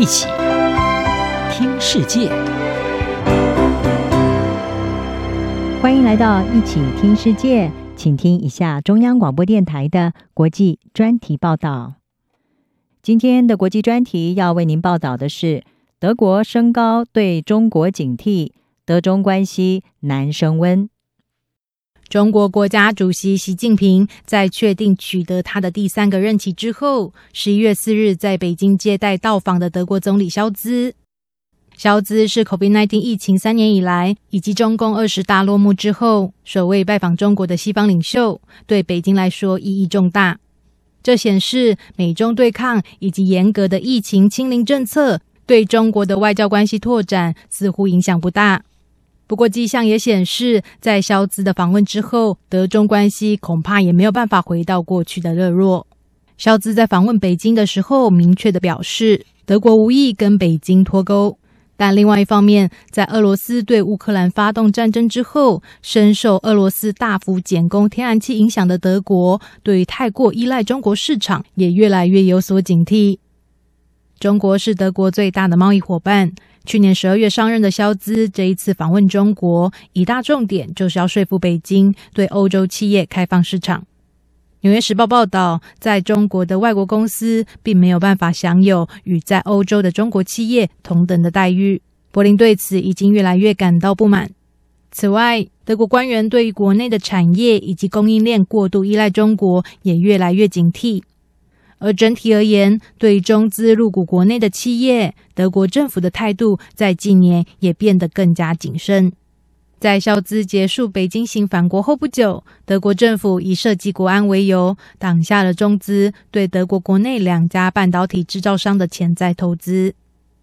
一起听世界，欢迎来到一起听世界，请听一下中央广播电台的国际专题报道。今天的国际专题要为您报道的是：德国升高对中国警惕，德中关系难升温。中国国家主席习近平在确定取得他的第三个任期之后，十一月四日在北京接待到访的德国总理肖兹。肖兹是 COVID-19 疫情三年以来，以及中共二十大落幕之后首位拜访中国的西方领袖，对北京来说意义重大。这显示美中对抗以及严格的疫情清零政策对中国的外交关系拓展似乎影响不大。不过，迹象也显示，在萧兹的访问之后，德中关系恐怕也没有办法回到过去的热络。萧兹在访问北京的时候，明确地表示，德国无意跟北京脱钩。但另外一方面，在俄罗斯对乌克兰发动战争之后，深受俄罗斯大幅减供天然气影响的德国，对于太过依赖中国市场，也越来越有所警惕。中国是德国最大的贸易伙伴。去年十二月上任的肖兹，这一次访问中国，一大重点就是要说服北京对欧洲企业开放市场。纽约时报报道，在中国的外国公司并没有办法享有与在欧洲的中国企业同等的待遇。柏林对此已经越来越感到不满。此外，德国官员对于国内的产业以及供应链过度依赖中国也越来越警惕。而整体而言，对中资入股国内的企业，德国政府的态度在近年也变得更加谨慎。在萧兹结束北京行返国后不久，德国政府以涉及国安为由，挡下了中资对德国国内两家半导体制造商的潜在投资。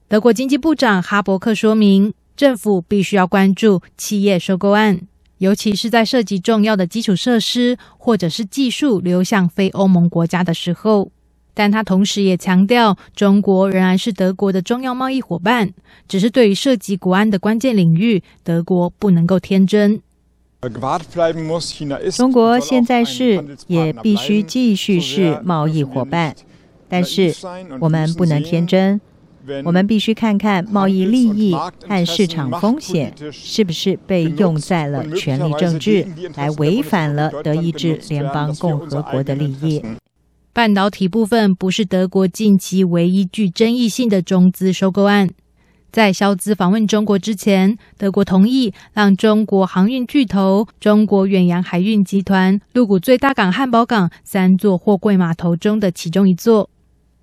德国经济部长哈伯克说明，政府必须要关注企业收购案，尤其是在涉及重要的基础设施或者是技术流向非欧盟国家的时候。但他同时也强调，中国仍然是德国的重要贸易伙伴，只是对于涉及国安的关键领域，德国不能够天真。中国现在是，也必须继续是贸易伙伴，但是我们不能天真，我们必须看看贸易利益和市场风险是不是被用在了权力政治，来违反了德意志联邦共和国的利益。半导体部分不是德国近期唯一具争议性的中资收购案。在萧兹访问中国之前，德国同意让中国航运巨头中国远洋海运集团入股最大港汉堡港三座货柜码头中的其中一座。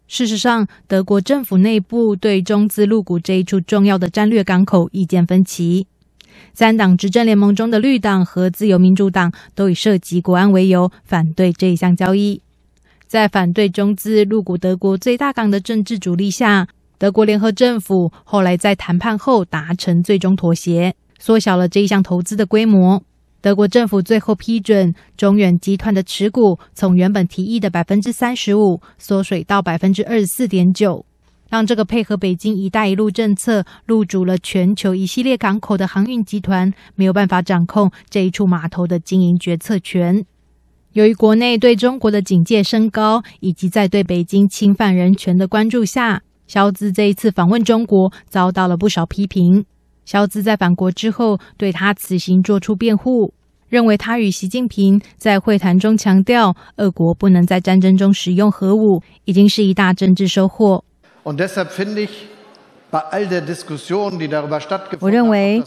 事实上，德国政府内部对中资入股这一处重要的战略港口意见分歧。三党执政联盟中的绿党和自由民主党都以涉及国安为由反对这一项交易。在反对中资入股德国最大港的政治阻力下，德国联合政府后来在谈判后达成最终妥协，缩小了这一项投资的规模。德国政府最后批准中远集团的持股从原本提议的百分之三十五缩水到百分之二十四点九，让这个配合北京“一带一路”政策入主了全球一系列港口的航运集团没有办法掌控这一处码头的经营决策权。由于国内对中国的警戒升高，以及在对北京侵犯人权的关注下，肖兹这一次访问中国遭到了不少批评。肖兹在返国之后，对他此行做出辩护，认为他与习近平在会谈中强调，俄国不能在战争中使用核武，已经是一大政治收获。我认为，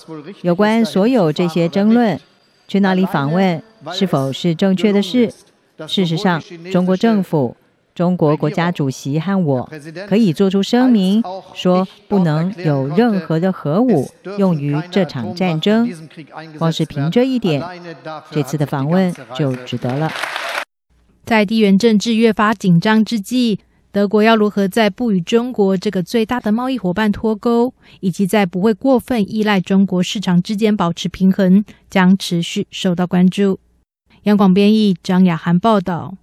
有关所有这些争论。去那里访问是否是正确的事？事实上，中国政府、中国国家主席和我可以做出声明，说不能有任何的核武用于这场战争。光是凭这一点，这次的访问就值得了。在地缘政治越发紧张之际。德国要如何在不与中国这个最大的贸易伙伴脱钩，以及在不会过分依赖中国市场之间保持平衡，将持续受到关注。央广编译张雅涵报道。